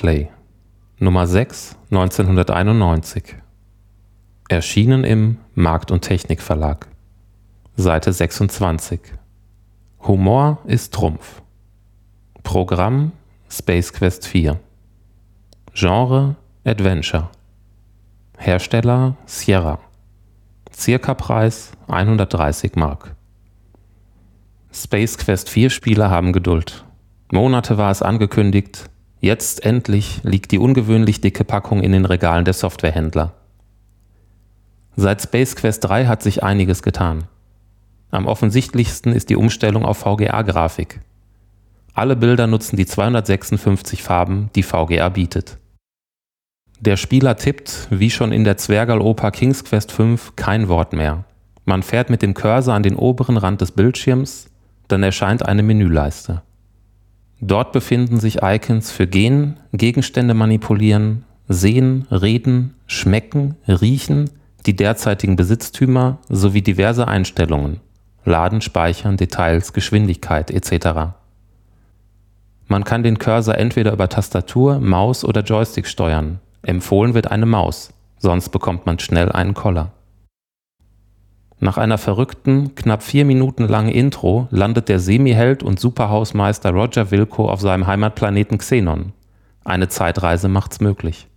Powerplay Nummer 6 1991 Erschienen im Markt und Technik Verlag Seite 26 Humor ist Trumpf. Programm Space Quest 4 Genre Adventure. Hersteller Sierra. Circa-Preis 130 Mark. Space Quest 4 Spieler haben Geduld. Monate war es angekündigt, jetzt endlich liegt die ungewöhnlich dicke Packung in den Regalen der Softwarehändler. Seit Space Quest 3 hat sich einiges getan. Am offensichtlichsten ist die Umstellung auf VGA-Grafik. Alle Bilder nutzen die 256 Farben, die VGA bietet. Der Spieler tippt, wie schon in der Zwergal-Oper King's Quest 5, kein Wort mehr. Man fährt mit dem Cursor an den oberen Rand des Bildschirms, dann erscheint eine Menüleiste. Dort befinden sich Icons für Gehen, Gegenstände manipulieren, Sehen, Reden, Schmecken, Riechen, die derzeitigen Besitztümer sowie diverse Einstellungen, Laden, Speichern, Details, Geschwindigkeit etc. Man kann den Cursor entweder über Tastatur, Maus oder Joystick steuern. Empfohlen wird eine Maus, sonst bekommt man schnell einen Koller. Nach einer verrückten, knapp vier Minuten langen Intro landet der Semi-Held und Superhausmeister Roger Wilco auf seinem Heimatplaneten Xenon. Eine Zeitreise macht's möglich.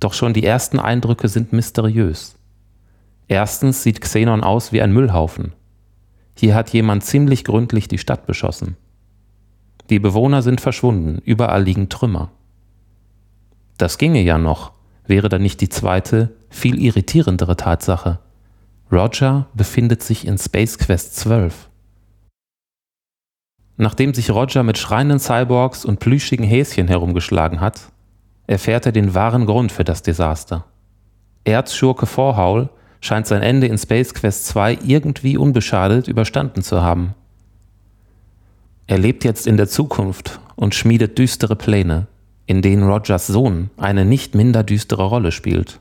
Doch schon die ersten Eindrücke sind mysteriös. Erstens sieht Xenon aus wie ein Müllhaufen. Hier hat jemand ziemlich gründlich die Stadt beschossen. Die Bewohner sind verschwunden, überall liegen Trümmer. Das ginge ja noch, wäre da nicht die zweite, viel irritierendere Tatsache. Roger befindet sich in Space Quest 12. Nachdem sich Roger mit schreienden Cyborgs und plüschigen Häschen herumgeschlagen hat, erfährt er den wahren Grund für das Desaster. Erzschurke Vorhaul scheint sein Ende in Space Quest 2 irgendwie unbeschadet überstanden zu haben. Er lebt jetzt in der Zukunft und schmiedet düstere Pläne, in denen Rogers Sohn eine nicht minder düstere Rolle spielt.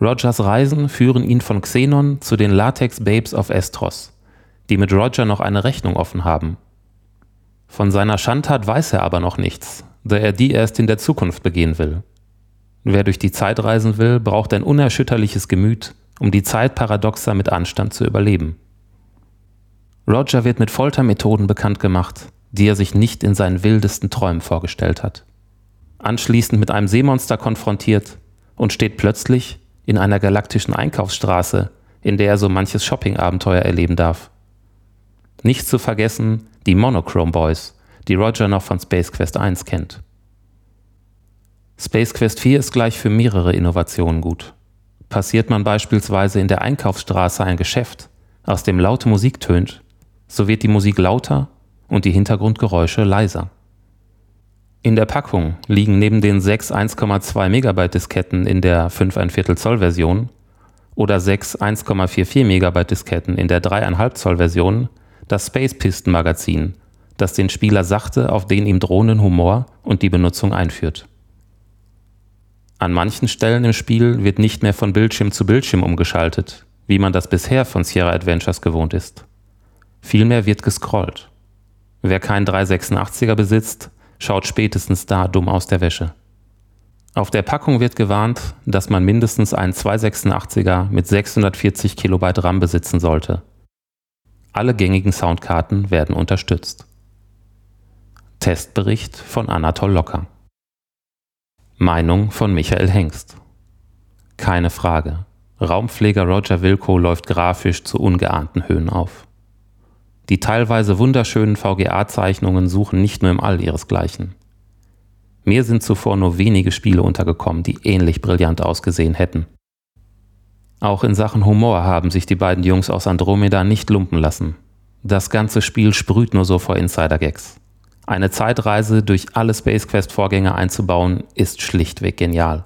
Rogers Reisen führen ihn von Xenon zu den Latex Babes of Estros, die mit Roger noch eine Rechnung offen haben. Von seiner Schandtat weiß er aber noch nichts, da er die erst in der Zukunft begehen will. Wer durch die Zeit reisen will, braucht ein unerschütterliches Gemüt, um die Zeitparadoxa mit Anstand zu überleben. Roger wird mit Foltermethoden bekannt gemacht, die er sich nicht in seinen wildesten Träumen vorgestellt hat. Anschließend mit einem Seemonster konfrontiert und steht plötzlich in einer galaktischen Einkaufsstraße, in der er so manches Shopping-Abenteuer erleben darf. Nicht zu vergessen die Monochrome Boys, die Roger noch von Space Quest 1 kennt. Space Quest 4 ist gleich für mehrere Innovationen gut. Passiert man beispielsweise in der Einkaufsstraße ein Geschäft, aus dem laute Musik tönt, so wird die Musik lauter und die Hintergrundgeräusche leiser. In der Packung liegen neben den sechs 1,2 Megabyte Disketten in der 5 Viertel Zoll Version oder sechs 1,44 Megabyte Disketten in der 3,5 Zoll Version das Space Piston Magazin, das den Spieler sachte auf den ihm drohenden Humor und die Benutzung einführt. An manchen Stellen im Spiel wird nicht mehr von Bildschirm zu Bildschirm umgeschaltet, wie man das bisher von Sierra Adventures gewohnt ist. Vielmehr wird gescrollt. Wer keinen 386er besitzt, schaut spätestens da dumm aus der Wäsche. Auf der Packung wird gewarnt, dass man mindestens einen 286er mit 640 Kilobyte RAM besitzen sollte. Alle gängigen Soundkarten werden unterstützt. Testbericht von Anatol Locker. Meinung von Michael Hengst. Keine Frage. Raumpfleger Roger Wilco läuft grafisch zu ungeahnten Höhen auf. Die teilweise wunderschönen VGA-Zeichnungen suchen nicht nur im All ihresgleichen. Mir sind zuvor nur wenige Spiele untergekommen, die ähnlich brillant ausgesehen hätten. Auch in Sachen Humor haben sich die beiden Jungs aus Andromeda nicht lumpen lassen. Das ganze Spiel sprüht nur so vor Insider-Gags. Eine Zeitreise durch alle Space Quest-Vorgänge einzubauen, ist schlichtweg genial.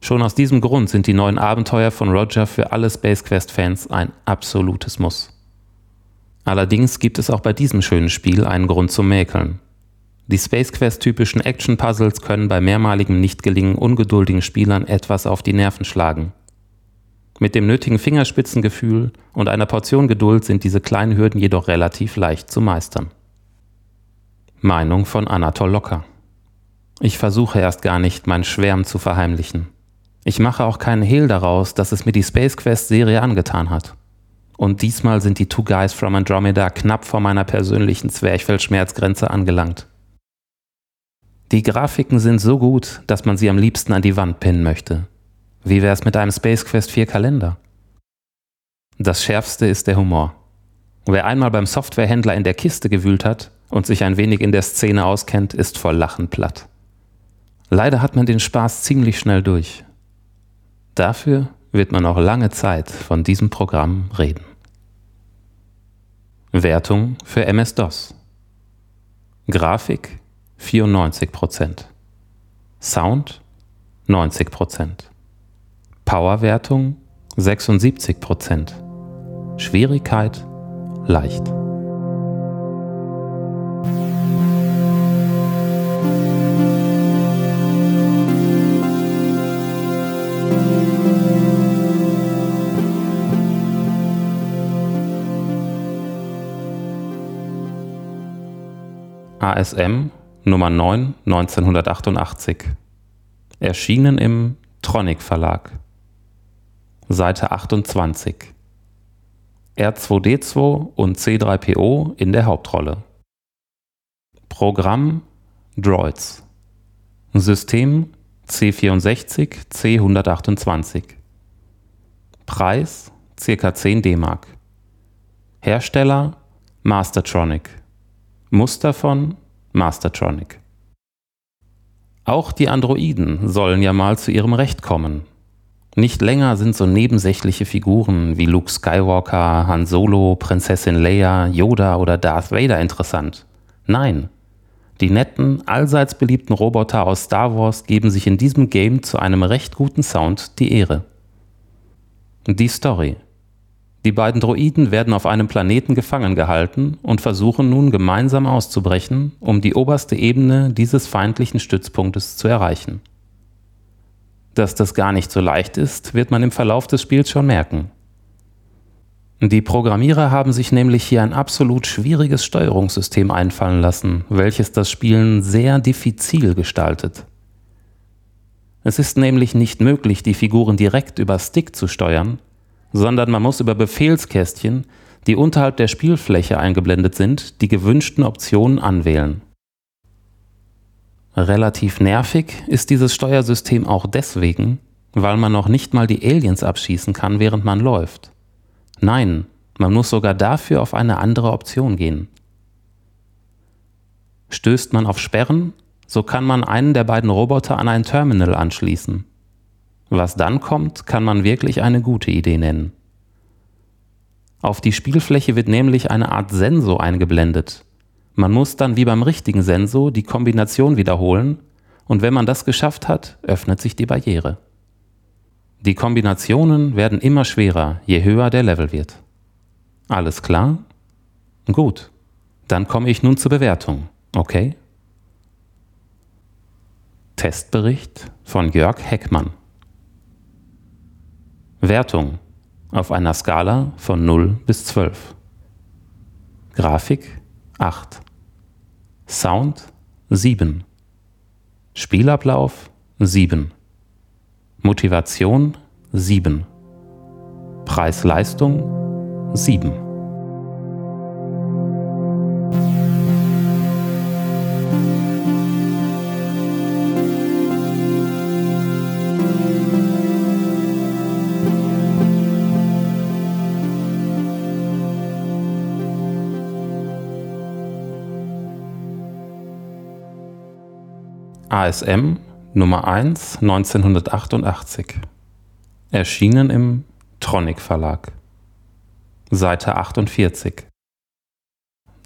Schon aus diesem Grund sind die neuen Abenteuer von Roger für alle Space Quest-Fans ein absolutes Muss. Allerdings gibt es auch bei diesem schönen Spiel einen Grund zum Mäkeln. Die Space Quest-typischen Action-Puzzles können bei mehrmaligem Nichtgelingen ungeduldigen Spielern etwas auf die Nerven schlagen. Mit dem nötigen Fingerspitzengefühl und einer Portion Geduld sind diese kleinen Hürden jedoch relativ leicht zu meistern. Meinung von Anatol Locker. Ich versuche erst gar nicht, mein Schwärm zu verheimlichen. Ich mache auch keinen Hehl daraus, dass es mir die Space Quest Serie angetan hat. Und diesmal sind die Two Guys from Andromeda knapp vor meiner persönlichen Zwerchfellschmerzgrenze angelangt. Die Grafiken sind so gut, dass man sie am liebsten an die Wand pinnen möchte. Wie wär's mit einem Space Quest 4 Kalender? Das Schärfste ist der Humor. Wer einmal beim Softwarehändler in der Kiste gewühlt hat und sich ein wenig in der Szene auskennt, ist vor Lachen platt. Leider hat man den Spaß ziemlich schnell durch. Dafür wird man auch lange Zeit von diesem Programm reden. Wertung für MS-DOS. Grafik 94%. Sound 90%. Powerwertung 76%. Schwierigkeit leicht. ASM Nummer 9 1988. Erschienen im Tronic Verlag. Seite 28. R2D2 und C3PO in der Hauptrolle. Programm Droids. System C64 C128. Preis ca. 10 DM. Hersteller Mastertronic. Muster von Mastertronic. Auch die Androiden sollen ja mal zu ihrem Recht kommen. Nicht länger sind so nebensächliche Figuren wie Luke Skywalker, Han Solo, Prinzessin Leia, Yoda oder Darth Vader interessant. Nein, die netten, allseits beliebten Roboter aus Star Wars geben sich in diesem Game zu einem recht guten Sound die Ehre. Die Story. Die beiden Droiden werden auf einem Planeten gefangen gehalten und versuchen nun gemeinsam auszubrechen, um die oberste Ebene dieses feindlichen Stützpunktes zu erreichen. Dass das gar nicht so leicht ist, wird man im Verlauf des Spiels schon merken. Die Programmierer haben sich nämlich hier ein absolut schwieriges Steuerungssystem einfallen lassen, welches das Spielen sehr diffizil gestaltet. Es ist nämlich nicht möglich, die Figuren direkt über Stick zu steuern, sondern man muss über Befehlskästchen, die unterhalb der Spielfläche eingeblendet sind, die gewünschten Optionen anwählen. Relativ nervig ist dieses Steuersystem auch deswegen, weil man noch nicht mal die Aliens abschießen kann, während man läuft. Nein, man muss sogar dafür auf eine andere Option gehen. Stößt man auf Sperren, so kann man einen der beiden Roboter an ein Terminal anschließen. Was dann kommt, kann man wirklich eine gute Idee nennen. Auf die Spielfläche wird nämlich eine Art Sensor eingeblendet. Man muss dann wie beim richtigen Sensor die Kombination wiederholen und wenn man das geschafft hat, öffnet sich die Barriere. Die Kombinationen werden immer schwerer, je höher der Level wird. Alles klar? Gut, dann komme ich nun zur Bewertung, okay? Testbericht von Jörg Heckmann. Wertung auf einer Skala von 0 bis 12. Grafik 8. Sound 7. Spielablauf 7. Motivation 7. Preis-Leistung 7. ASM Nummer 1 1988. Erschienen im Tronic Verlag. Seite 48.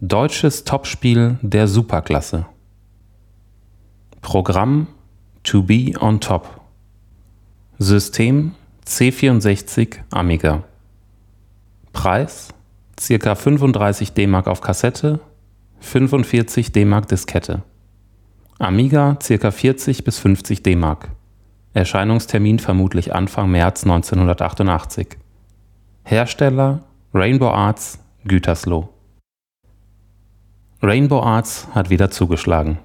Deutsches Topspiel der Superklasse. Programm To Be on Top. System C64 Amiga. Preis ca. 35 DM auf Kassette, 45 DM Diskette. Amiga ca. 40 bis 50 DM. Erscheinungstermin vermutlich Anfang März 1988. Hersteller Rainbow Arts Gütersloh. Rainbow Arts hat wieder zugeschlagen.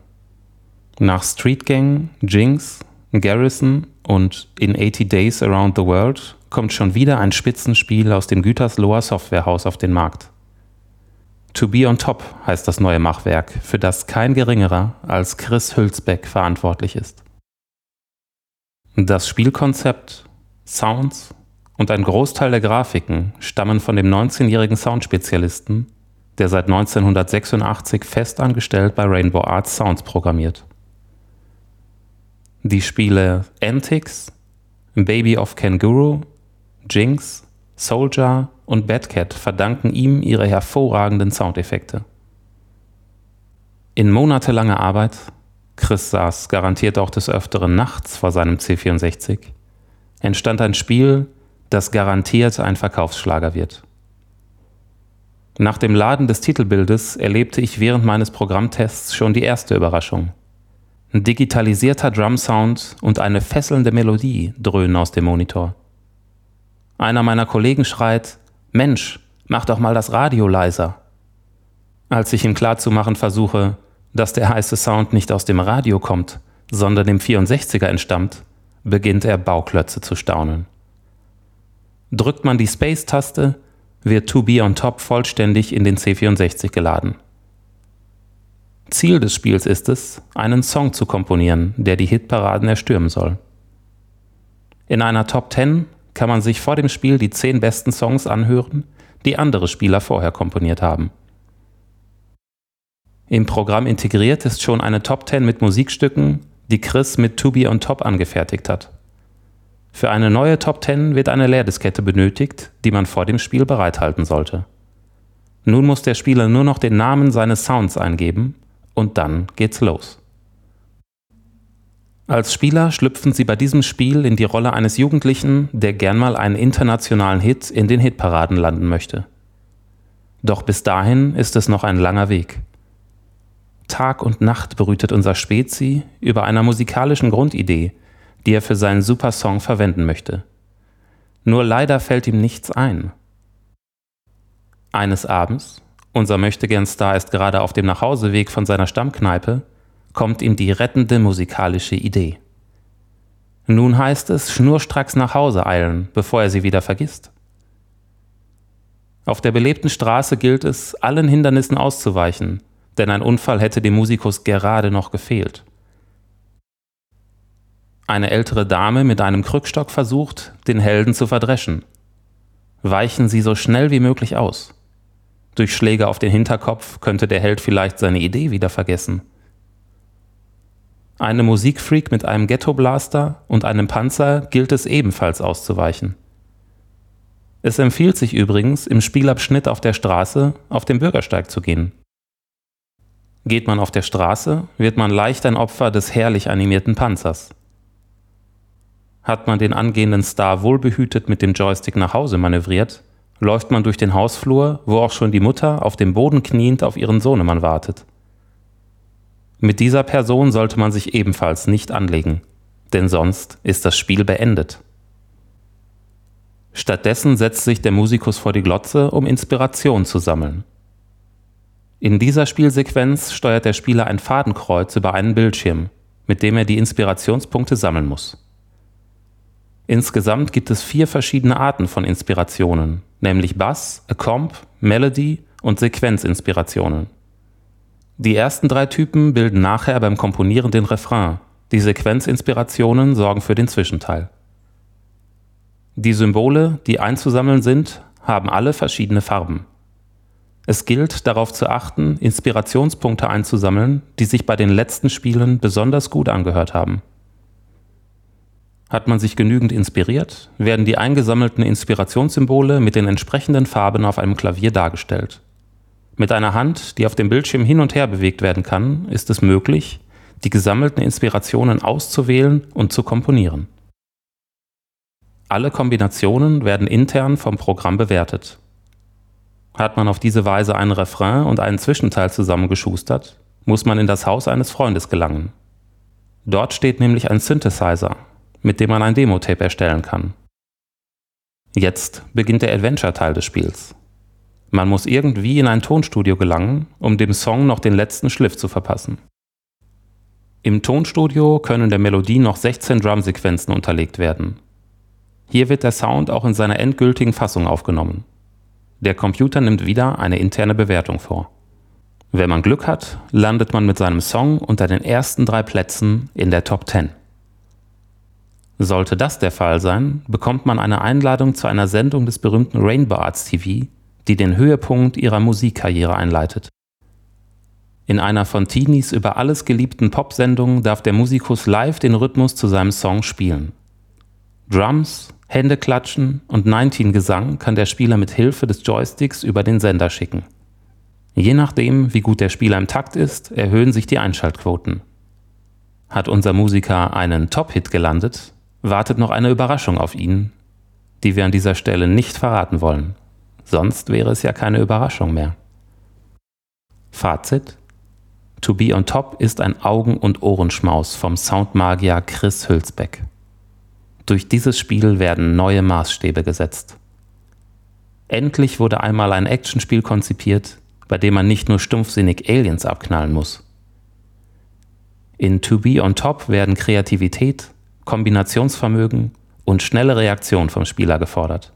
Nach Street Gang, Jinx, Garrison und In 80 Days Around the World kommt schon wieder ein Spitzenspiel aus dem Gütersloher Softwarehaus auf den Markt. To Be on Top heißt das neue Machwerk, für das kein geringerer als Chris Hülsbeck verantwortlich ist. Das Spielkonzept, Sounds und ein Großteil der Grafiken stammen von dem 19-jährigen Soundspezialisten, der seit 1986 festangestellt bei Rainbow Arts Sounds programmiert. Die Spiele Antics, Baby of Kanguru, Jinx, Soldier und Batcat verdanken ihm ihre hervorragenden Soundeffekte. In monatelanger Arbeit, Chris saß garantiert auch des Öfteren nachts vor seinem C64, entstand ein Spiel, das garantiert ein Verkaufsschlager wird. Nach dem Laden des Titelbildes erlebte ich während meines Programmtests schon die erste Überraschung. Ein digitalisierter Drumsound und eine fesselnde Melodie dröhnen aus dem Monitor. Einer meiner Kollegen schreit, Mensch, mach doch mal das Radio leiser. Als ich ihm klarzumachen versuche, dass der heiße Sound nicht aus dem Radio kommt, sondern dem 64er entstammt, beginnt er Bauklötze zu staunen. Drückt man die Space-Taste, wird To Be on Top vollständig in den C64 geladen. Ziel des Spiels ist es, einen Song zu komponieren, der die Hitparaden erstürmen soll. In einer Top 10 kann man sich vor dem Spiel die 10 besten Songs anhören, die andere Spieler vorher komponiert haben. Im Programm integriert ist schon eine Top 10 mit Musikstücken, die Chris mit To Be on Top angefertigt hat. Für eine neue Top 10 wird eine Leerdiskette benötigt, die man vor dem Spiel bereithalten sollte. Nun muss der Spieler nur noch den Namen seines Sounds eingeben und dann geht's los. Als Spieler schlüpfen sie bei diesem Spiel in die Rolle eines Jugendlichen, der gern mal einen internationalen Hit in den Hitparaden landen möchte. Doch bis dahin ist es noch ein langer Weg. Tag und Nacht brütet unser Spezi über einer musikalischen Grundidee, die er für seinen Supersong verwenden möchte. Nur leider fällt ihm nichts ein. Eines Abends, unser Möchtegern-Star ist gerade auf dem Nachhauseweg von seiner Stammkneipe, kommt ihm die rettende musikalische Idee. Nun heißt es schnurstracks nach Hause eilen, bevor er sie wieder vergisst. Auf der belebten Straße gilt es, allen Hindernissen auszuweichen, denn ein Unfall hätte dem Musikus gerade noch gefehlt. Eine ältere Dame mit einem Krückstock versucht, den Helden zu verdreschen. Weichen Sie so schnell wie möglich aus. Durch Schläge auf den Hinterkopf könnte der Held vielleicht seine Idee wieder vergessen. Einem Musikfreak mit einem Ghetto-Blaster und einem Panzer gilt es ebenfalls auszuweichen. Es empfiehlt sich übrigens, im Spielabschnitt auf der Straße auf den Bürgersteig zu gehen. Geht man auf der Straße, wird man leicht ein Opfer des herrlich animierten Panzers. Hat man den angehenden Star wohlbehütet mit dem Joystick nach Hause manövriert, läuft man durch den Hausflur, wo auch schon die Mutter auf dem Boden kniend auf ihren Sohnemann wartet. Mit dieser Person sollte man sich ebenfalls nicht anlegen, denn sonst ist das Spiel beendet. Stattdessen setzt sich der Musikus vor die Glotze, um Inspiration zu sammeln. In dieser Spielsequenz steuert der Spieler ein Fadenkreuz über einen Bildschirm, mit dem er die Inspirationspunkte sammeln muss. Insgesamt gibt es vier verschiedene Arten von Inspirationen, nämlich Bass, Accomp, Melody und Sequenzinspirationen. Die ersten drei Typen bilden nachher beim Komponieren den Refrain, die Sequenzinspirationen sorgen für den Zwischenteil. Die Symbole, die einzusammeln sind, haben alle verschiedene Farben. Es gilt darauf zu achten, Inspirationspunkte einzusammeln, die sich bei den letzten Spielen besonders gut angehört haben. Hat man sich genügend inspiriert, werden die eingesammelten Inspirationssymbole mit den entsprechenden Farben auf einem Klavier dargestellt. Mit einer Hand, die auf dem Bildschirm hin und her bewegt werden kann, ist es möglich, die gesammelten Inspirationen auszuwählen und zu komponieren. Alle Kombinationen werden intern vom Programm bewertet. Hat man auf diese Weise einen Refrain und einen Zwischenteil zusammengeschustert, muss man in das Haus eines Freundes gelangen. Dort steht nämlich ein Synthesizer, mit dem man ein Demo-Tape erstellen kann. Jetzt beginnt der Adventure-Teil des Spiels. Man muss irgendwie in ein Tonstudio gelangen, um dem Song noch den letzten Schliff zu verpassen. Im Tonstudio können der Melodie noch 16 Drumsequenzen unterlegt werden. Hier wird der Sound auch in seiner endgültigen Fassung aufgenommen. Der Computer nimmt wieder eine interne Bewertung vor. Wenn man Glück hat, landet man mit seinem Song unter den ersten drei Plätzen in der Top 10. Sollte das der Fall sein, bekommt man eine Einladung zu einer Sendung des berühmten Rainbow Arts TV, die den Höhepunkt ihrer Musikkarriere einleitet. In einer von Teenies über alles geliebten Popsendung darf der Musikus live den Rhythmus zu seinem Song spielen. Drums, Händeklatschen und 19-Gesang kann der Spieler mit Hilfe des Joysticks über den Sender schicken. Je nachdem, wie gut der Spieler im Takt ist, erhöhen sich die Einschaltquoten. Hat unser Musiker einen Top-Hit gelandet, wartet noch eine Überraschung auf ihn, die wir an dieser Stelle nicht verraten wollen. Sonst wäre es ja keine Überraschung mehr. Fazit: To Be on Top ist ein Augen- und Ohrenschmaus vom Soundmagier Chris Hülsbeck. Durch dieses Spiel werden neue Maßstäbe gesetzt. Endlich wurde einmal ein Actionspiel konzipiert, bei dem man nicht nur stumpfsinnig Aliens abknallen muss. In To Be on Top werden Kreativität, Kombinationsvermögen und schnelle Reaktion vom Spieler gefordert.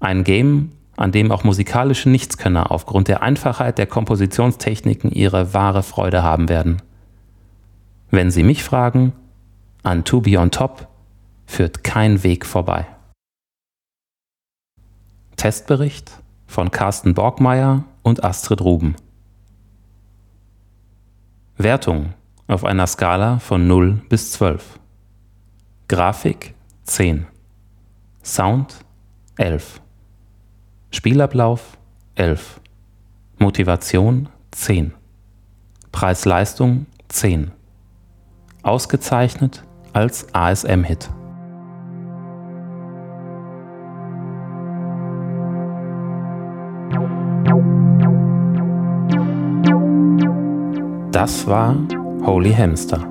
Ein Game, an dem auch musikalische Nichtskönner aufgrund der Einfachheit der Kompositionstechniken ihre wahre Freude haben werden. Wenn Sie mich fragen, an To Be On Top führt kein Weg vorbei. Testbericht von Carsten Borgmeier und Astrid Ruben. Wertung auf einer Skala von 0 bis 12. Grafik 10. Sound 11. Spielablauf 11. Motivation 10. Preis-Leistung 10. Ausgezeichnet als ASM-Hit. Das war Holy Hamster.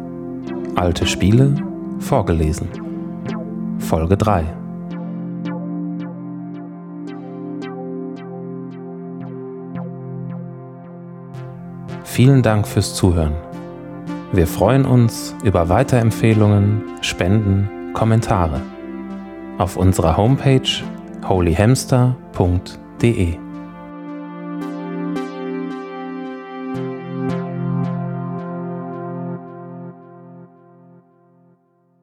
Alte Spiele vorgelesen. Folge 3. Vielen Dank fürs Zuhören. Wir freuen uns über Weiterempfehlungen, Spenden, Kommentare auf unserer Homepage holyhamster.de.